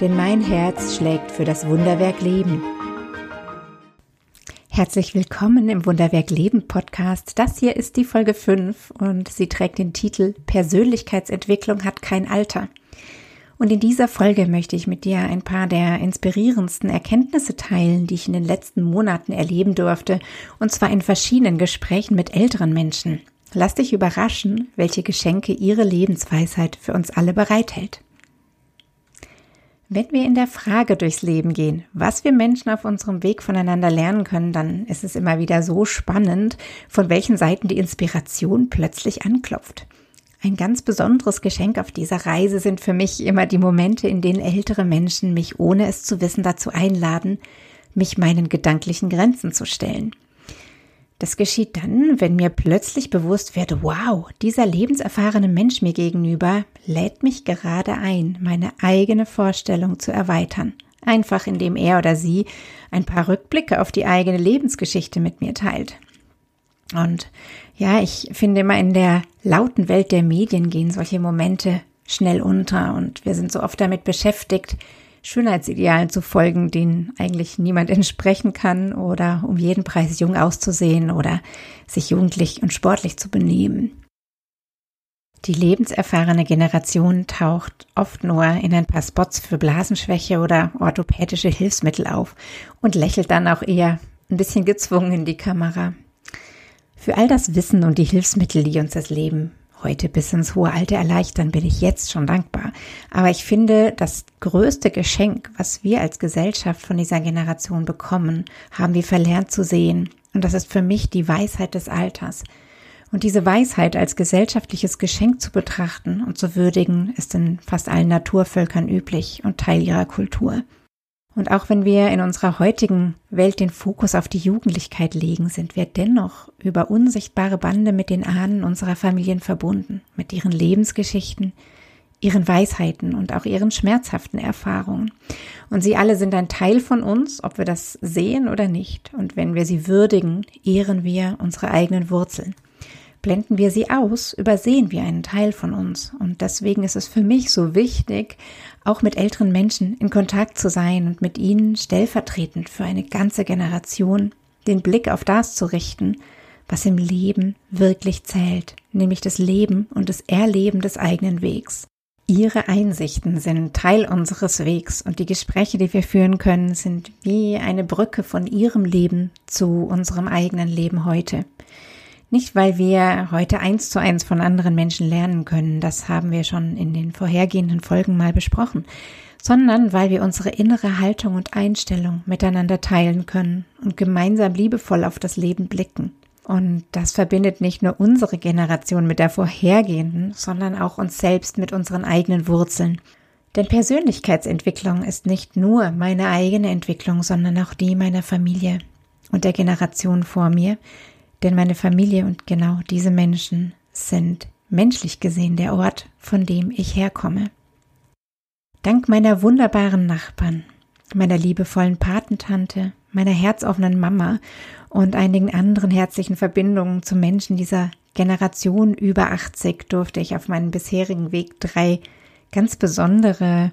denn mein Herz schlägt für das Wunderwerk Leben. Herzlich willkommen im Wunderwerk Leben Podcast. Das hier ist die Folge 5 und sie trägt den Titel Persönlichkeitsentwicklung hat kein Alter. Und in dieser Folge möchte ich mit dir ein paar der inspirierendsten Erkenntnisse teilen, die ich in den letzten Monaten erleben durfte, und zwar in verschiedenen Gesprächen mit älteren Menschen. Lass dich überraschen, welche Geschenke ihre Lebensweisheit für uns alle bereithält. Wenn wir in der Frage durchs Leben gehen, was wir Menschen auf unserem Weg voneinander lernen können, dann ist es immer wieder so spannend, von welchen Seiten die Inspiration plötzlich anklopft. Ein ganz besonderes Geschenk auf dieser Reise sind für mich immer die Momente, in denen ältere Menschen mich ohne es zu wissen dazu einladen, mich meinen gedanklichen Grenzen zu stellen. Das geschieht dann, wenn mir plötzlich bewusst wird, wow, dieser lebenserfahrene Mensch mir gegenüber lädt mich gerade ein, meine eigene Vorstellung zu erweitern. Einfach indem er oder sie ein paar Rückblicke auf die eigene Lebensgeschichte mit mir teilt. Und ja, ich finde immer in der lauten Welt der Medien gehen solche Momente schnell unter und wir sind so oft damit beschäftigt, Schönheitsidealen zu folgen, denen eigentlich niemand entsprechen kann oder um jeden Preis jung auszusehen oder sich jugendlich und sportlich zu benehmen. Die lebenserfahrene Generation taucht oft nur in ein paar Spots für Blasenschwäche oder orthopädische Hilfsmittel auf und lächelt dann auch eher ein bisschen gezwungen in die Kamera. Für all das Wissen und die Hilfsmittel, die uns das Leben heute bis ins hohe Alter erleichtern, bin ich jetzt schon dankbar. Aber ich finde, das größte Geschenk, was wir als Gesellschaft von dieser Generation bekommen, haben wir verlernt zu sehen. Und das ist für mich die Weisheit des Alters. Und diese Weisheit als gesellschaftliches Geschenk zu betrachten und zu würdigen, ist in fast allen Naturvölkern üblich und Teil ihrer Kultur. Und auch wenn wir in unserer heutigen Welt den Fokus auf die Jugendlichkeit legen, sind wir dennoch über unsichtbare Bande mit den Ahnen unserer Familien verbunden, mit ihren Lebensgeschichten, ihren Weisheiten und auch ihren schmerzhaften Erfahrungen. Und sie alle sind ein Teil von uns, ob wir das sehen oder nicht. Und wenn wir sie würdigen, ehren wir unsere eigenen Wurzeln. Blenden wir sie aus, übersehen wir einen Teil von uns. Und deswegen ist es für mich so wichtig, auch mit älteren Menschen in Kontakt zu sein und mit ihnen stellvertretend für eine ganze Generation den Blick auf das zu richten, was im Leben wirklich zählt, nämlich das Leben und das Erleben des eigenen Wegs. Ihre Einsichten sind Teil unseres Wegs und die Gespräche, die wir führen können, sind wie eine Brücke von Ihrem Leben zu unserem eigenen Leben heute. Nicht, weil wir heute eins zu eins von anderen Menschen lernen können, das haben wir schon in den vorhergehenden Folgen mal besprochen, sondern weil wir unsere innere Haltung und Einstellung miteinander teilen können und gemeinsam liebevoll auf das Leben blicken. Und das verbindet nicht nur unsere Generation mit der vorhergehenden, sondern auch uns selbst mit unseren eigenen Wurzeln. Denn Persönlichkeitsentwicklung ist nicht nur meine eigene Entwicklung, sondern auch die meiner Familie und der Generation vor mir, denn meine Familie und genau diese Menschen sind menschlich gesehen der Ort, von dem ich herkomme. Dank meiner wunderbaren Nachbarn, meiner liebevollen Patentante, meiner herzoffenen Mama und einigen anderen herzlichen Verbindungen zu Menschen dieser Generation über 80 durfte ich auf meinem bisherigen Weg drei ganz besondere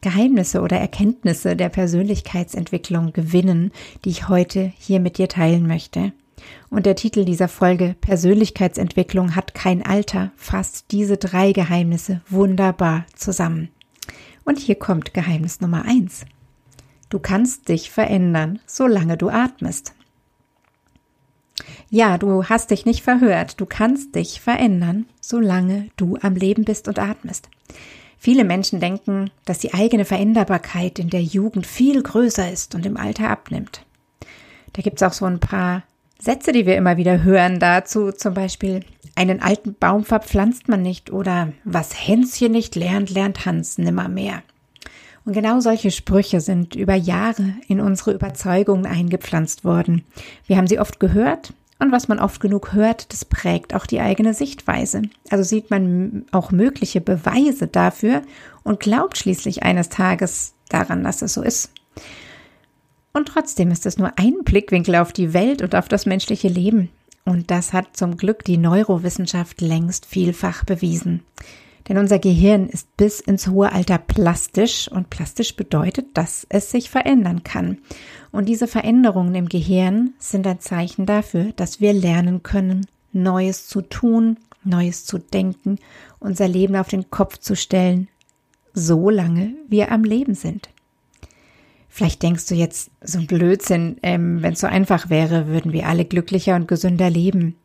Geheimnisse oder Erkenntnisse der Persönlichkeitsentwicklung gewinnen, die ich heute hier mit dir teilen möchte. Und der Titel dieser Folge Persönlichkeitsentwicklung hat kein Alter fasst diese drei Geheimnisse wunderbar zusammen. Und hier kommt Geheimnis Nummer eins: Du kannst dich verändern, solange du atmest. Ja, du hast dich nicht verhört. Du kannst dich verändern, solange du am Leben bist und atmest. Viele Menschen denken, dass die eigene Veränderbarkeit in der Jugend viel größer ist und im Alter abnimmt. Da gibt's auch so ein paar Sätze, die wir immer wieder hören dazu, zum Beispiel, einen alten Baum verpflanzt man nicht oder was Hänschen nicht lernt, lernt Hans nimmer mehr. Und genau solche Sprüche sind über Jahre in unsere Überzeugungen eingepflanzt worden. Wir haben sie oft gehört und was man oft genug hört, das prägt auch die eigene Sichtweise. Also sieht man auch mögliche Beweise dafür und glaubt schließlich eines Tages daran, dass es so ist. Und trotzdem ist es nur ein Blickwinkel auf die Welt und auf das menschliche Leben. Und das hat zum Glück die Neurowissenschaft längst vielfach bewiesen. Denn unser Gehirn ist bis ins hohe Alter plastisch und plastisch bedeutet, dass es sich verändern kann. Und diese Veränderungen im Gehirn sind ein Zeichen dafür, dass wir lernen können, Neues zu tun, Neues zu denken, unser Leben auf den Kopf zu stellen, solange wir am Leben sind. Vielleicht denkst du jetzt so ein Blödsinn, ähm, wenn es so einfach wäre, würden wir alle glücklicher und gesünder leben.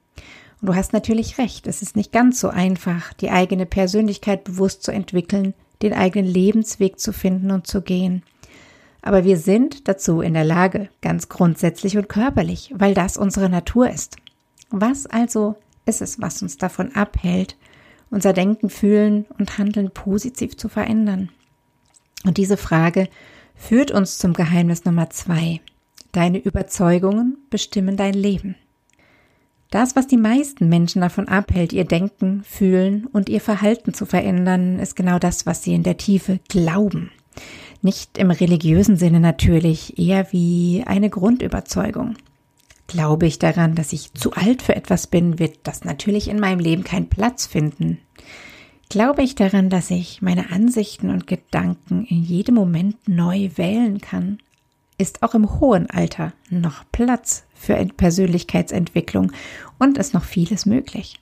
Und du hast natürlich recht, es ist nicht ganz so einfach, die eigene Persönlichkeit bewusst zu entwickeln, den eigenen Lebensweg zu finden und zu gehen. Aber wir sind dazu in der Lage, ganz grundsätzlich und körperlich, weil das unsere Natur ist. Was also ist es, was uns davon abhält, unser Denken, Fühlen und Handeln positiv zu verändern? Und diese Frage führt uns zum Geheimnis Nummer zwei. Deine Überzeugungen bestimmen dein Leben. Das, was die meisten Menschen davon abhält, ihr Denken, Fühlen und ihr Verhalten zu verändern, ist genau das, was sie in der Tiefe glauben. Nicht im religiösen Sinne natürlich, eher wie eine Grundüberzeugung. Glaube ich daran, dass ich zu alt für etwas bin, wird das natürlich in meinem Leben keinen Platz finden. Glaube ich daran, dass ich meine Ansichten und Gedanken in jedem Moment neu wählen kann, ist auch im hohen Alter noch Platz für Persönlichkeitsentwicklung und ist noch vieles möglich.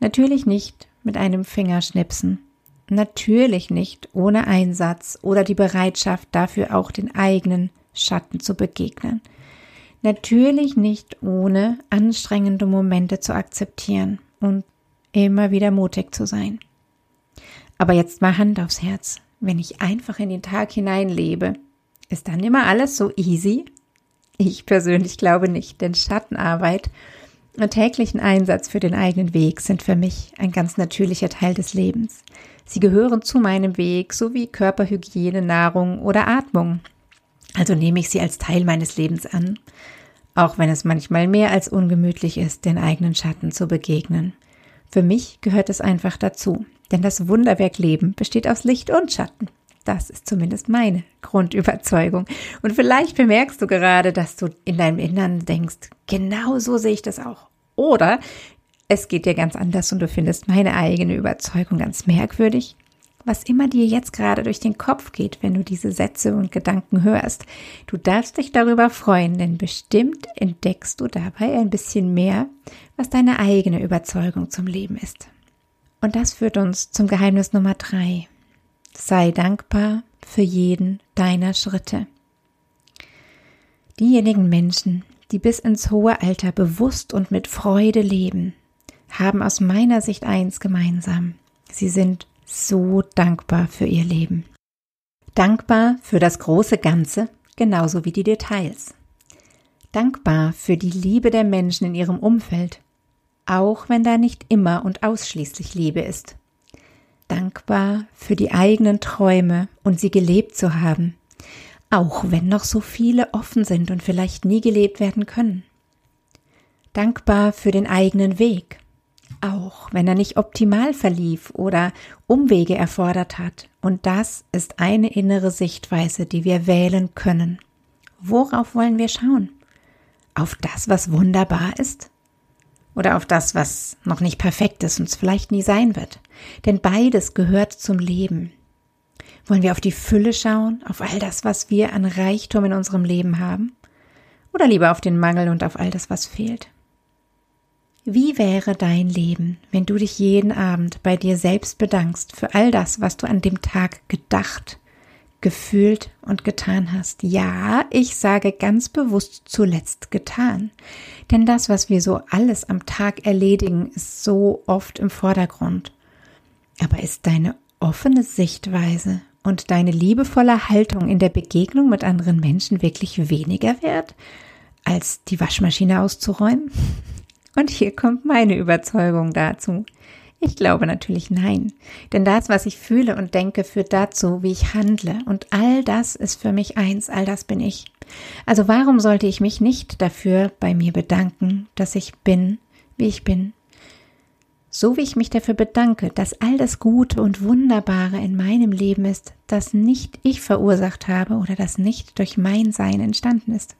Natürlich nicht mit einem Fingerschnipsen. Natürlich nicht ohne Einsatz oder die Bereitschaft dafür auch den eigenen Schatten zu begegnen. Natürlich nicht ohne anstrengende Momente zu akzeptieren und immer wieder mutig zu sein. Aber jetzt mal Hand aufs Herz. Wenn ich einfach in den Tag hinein lebe, ist dann immer alles so easy? Ich persönlich glaube nicht, denn Schattenarbeit und täglichen Einsatz für den eigenen Weg sind für mich ein ganz natürlicher Teil des Lebens. Sie gehören zu meinem Weg, sowie Körperhygiene, Nahrung oder Atmung. Also nehme ich sie als Teil meines Lebens an, auch wenn es manchmal mehr als ungemütlich ist, den eigenen Schatten zu begegnen. Für mich gehört es einfach dazu, denn das Wunderwerk Leben besteht aus Licht und Schatten. Das ist zumindest meine Grundüberzeugung. Und vielleicht bemerkst du gerade, dass du in deinem Innern denkst, genau so sehe ich das auch. Oder es geht dir ganz anders und du findest meine eigene Überzeugung ganz merkwürdig. Was immer dir jetzt gerade durch den Kopf geht, wenn du diese Sätze und Gedanken hörst, du darfst dich darüber freuen, denn bestimmt entdeckst du dabei ein bisschen mehr, was deine eigene Überzeugung zum Leben ist. Und das führt uns zum Geheimnis Nummer drei. Sei dankbar für jeden deiner Schritte. Diejenigen Menschen, die bis ins hohe Alter bewusst und mit Freude leben, haben aus meiner Sicht eins gemeinsam. Sie sind so dankbar für ihr Leben. Dankbar für das große Ganze, genauso wie die Details. Dankbar für die Liebe der Menschen in ihrem Umfeld, auch wenn da nicht immer und ausschließlich Liebe ist dankbar für die eigenen Träume und sie gelebt zu haben, auch wenn noch so viele offen sind und vielleicht nie gelebt werden können. Dankbar für den eigenen Weg, auch wenn er nicht optimal verlief oder Umwege erfordert hat. Und das ist eine innere Sichtweise, die wir wählen können. Worauf wollen wir schauen? Auf das, was wunderbar ist? oder auf das, was noch nicht perfekt ist und es vielleicht nie sein wird. Denn beides gehört zum Leben. Wollen wir auf die Fülle schauen, auf all das, was wir an Reichtum in unserem Leben haben? Oder lieber auf den Mangel und auf all das, was fehlt? Wie wäre dein Leben, wenn du dich jeden Abend bei dir selbst bedankst für all das, was du an dem Tag gedacht, gefühlt und getan hast. Ja, ich sage ganz bewusst zuletzt getan. Denn das, was wir so alles am Tag erledigen, ist so oft im Vordergrund. Aber ist deine offene Sichtweise und deine liebevolle Haltung in der Begegnung mit anderen Menschen wirklich weniger wert, als die Waschmaschine auszuräumen? Und hier kommt meine Überzeugung dazu. Ich glaube natürlich nein. Denn das, was ich fühle und denke, führt dazu, wie ich handle. Und all das ist für mich eins, all das bin ich. Also warum sollte ich mich nicht dafür bei mir bedanken, dass ich bin, wie ich bin? So wie ich mich dafür bedanke, dass all das Gute und Wunderbare in meinem Leben ist, das nicht ich verursacht habe oder das nicht durch mein Sein entstanden ist.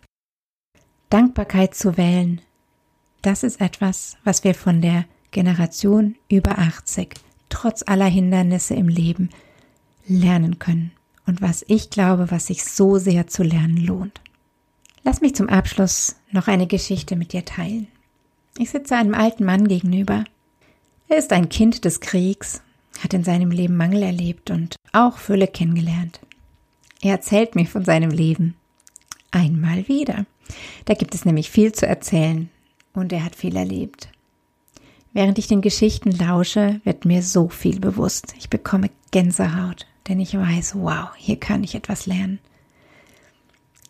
Dankbarkeit zu wählen, das ist etwas, was wir von der Generation über 80 trotz aller Hindernisse im Leben lernen können und was ich glaube, was sich so sehr zu lernen lohnt. Lass mich zum Abschluss noch eine Geschichte mit dir teilen. Ich sitze einem alten Mann gegenüber. Er ist ein Kind des Kriegs, hat in seinem Leben Mangel erlebt und auch Fülle kennengelernt. Er erzählt mir von seinem Leben. Einmal wieder. Da gibt es nämlich viel zu erzählen und er hat viel erlebt. Während ich den Geschichten lausche, wird mir so viel bewusst. Ich bekomme Gänsehaut, denn ich weiß, wow, hier kann ich etwas lernen.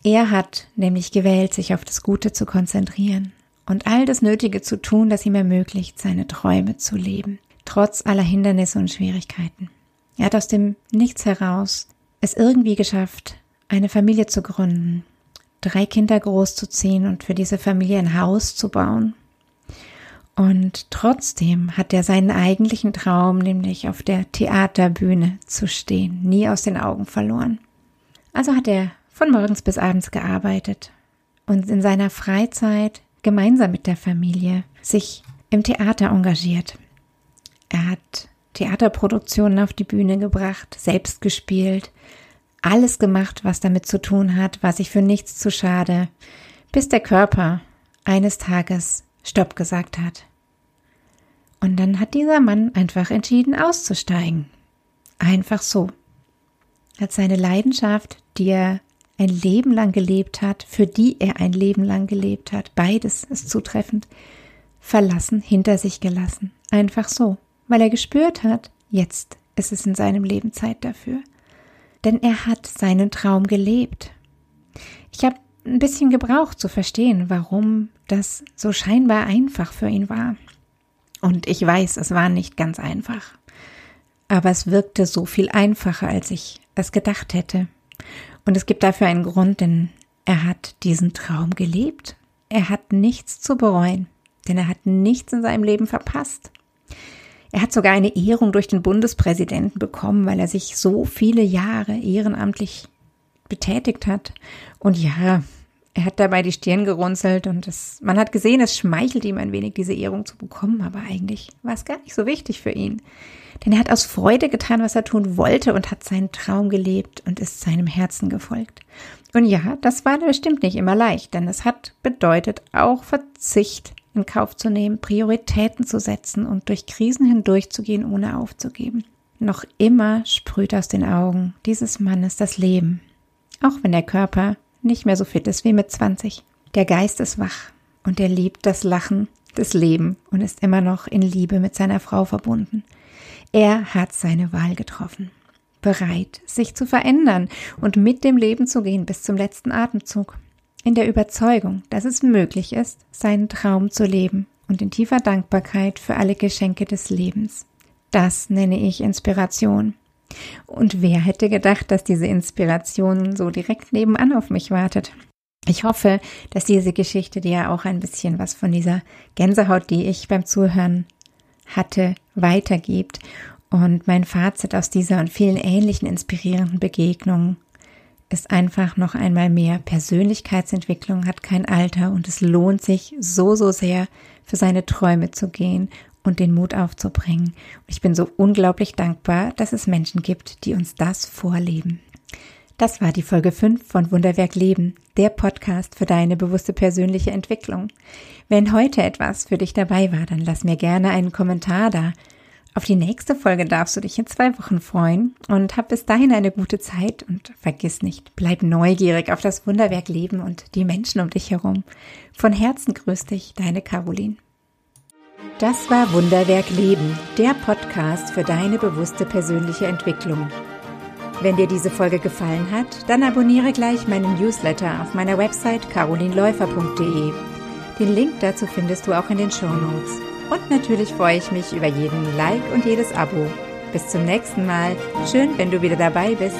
Er hat nämlich gewählt, sich auf das Gute zu konzentrieren und all das Nötige zu tun, das ihm ermöglicht, seine Träume zu leben, trotz aller Hindernisse und Schwierigkeiten. Er hat aus dem Nichts heraus es irgendwie geschafft, eine Familie zu gründen, drei Kinder großzuziehen und für diese Familie ein Haus zu bauen und trotzdem hat er seinen eigentlichen Traum, nämlich auf der Theaterbühne zu stehen, nie aus den Augen verloren. Also hat er von morgens bis abends gearbeitet und in seiner Freizeit gemeinsam mit der Familie sich im Theater engagiert. Er hat Theaterproduktionen auf die Bühne gebracht, selbst gespielt, alles gemacht, was damit zu tun hat, war sich für nichts zu schade, bis der Körper eines Tages Stopp gesagt hat. Und dann hat dieser Mann einfach entschieden auszusteigen. Einfach so. Hat seine Leidenschaft, die er ein Leben lang gelebt hat, für die er ein Leben lang gelebt hat, beides ist zutreffend, verlassen, hinter sich gelassen. Einfach so. Weil er gespürt hat, jetzt ist es in seinem Leben Zeit dafür. Denn er hat seinen Traum gelebt. Ich habe ein bisschen gebraucht zu verstehen, warum das so scheinbar einfach für ihn war. Und ich weiß, es war nicht ganz einfach. Aber es wirkte so viel einfacher, als ich es gedacht hätte. Und es gibt dafür einen Grund, denn er hat diesen Traum gelebt. Er hat nichts zu bereuen, denn er hat nichts in seinem Leben verpasst. Er hat sogar eine Ehrung durch den Bundespräsidenten bekommen, weil er sich so viele Jahre ehrenamtlich betätigt hat. Und ja, er hat dabei die Stirn gerunzelt und es, man hat gesehen, es schmeichelt ihm ein wenig, diese Ehrung zu bekommen, aber eigentlich war es gar nicht so wichtig für ihn. Denn er hat aus Freude getan, was er tun wollte und hat seinen Traum gelebt und ist seinem Herzen gefolgt. Und ja, das war bestimmt nicht immer leicht, denn es hat bedeutet, auch Verzicht in Kauf zu nehmen, Prioritäten zu setzen und durch Krisen hindurchzugehen, ohne aufzugeben. Noch immer sprüht aus den Augen dieses Mannes das Leben, auch wenn der Körper nicht mehr so fit ist wie mit 20. Der Geist ist wach und er liebt das Lachen, das Leben und ist immer noch in Liebe mit seiner Frau verbunden. Er hat seine Wahl getroffen, bereit, sich zu verändern und mit dem Leben zu gehen bis zum letzten Atemzug, in der Überzeugung, dass es möglich ist, seinen Traum zu leben und in tiefer Dankbarkeit für alle Geschenke des Lebens. Das nenne ich Inspiration. Und wer hätte gedacht, dass diese Inspiration so direkt nebenan auf mich wartet? Ich hoffe, dass diese Geschichte dir auch ein bisschen was von dieser Gänsehaut, die ich beim Zuhören hatte, weitergibt. Und mein Fazit aus dieser und vielen ähnlichen inspirierenden Begegnungen ist einfach noch einmal mehr. Persönlichkeitsentwicklung hat kein Alter und es lohnt sich so, so sehr, für seine Träume zu gehen und den Mut aufzubringen. ich bin so unglaublich dankbar, dass es Menschen gibt, die uns das vorleben. Das war die Folge 5 von Wunderwerk Leben, der Podcast für deine bewusste persönliche Entwicklung. Wenn heute etwas für dich dabei war, dann lass mir gerne einen Kommentar da. Auf die nächste Folge darfst du dich in zwei Wochen freuen und hab bis dahin eine gute Zeit und vergiss nicht, bleib neugierig auf das Wunderwerk Leben und die Menschen um dich herum. Von Herzen grüß dich, deine Caroline. Das war Wunderwerk Leben, der Podcast für deine bewusste persönliche Entwicklung. Wenn dir diese Folge gefallen hat, dann abonniere gleich meinen Newsletter auf meiner Website carolinläufer.de. Den Link dazu findest du auch in den Show Notes. Und natürlich freue ich mich über jeden Like und jedes Abo. Bis zum nächsten Mal. Schön, wenn du wieder dabei bist.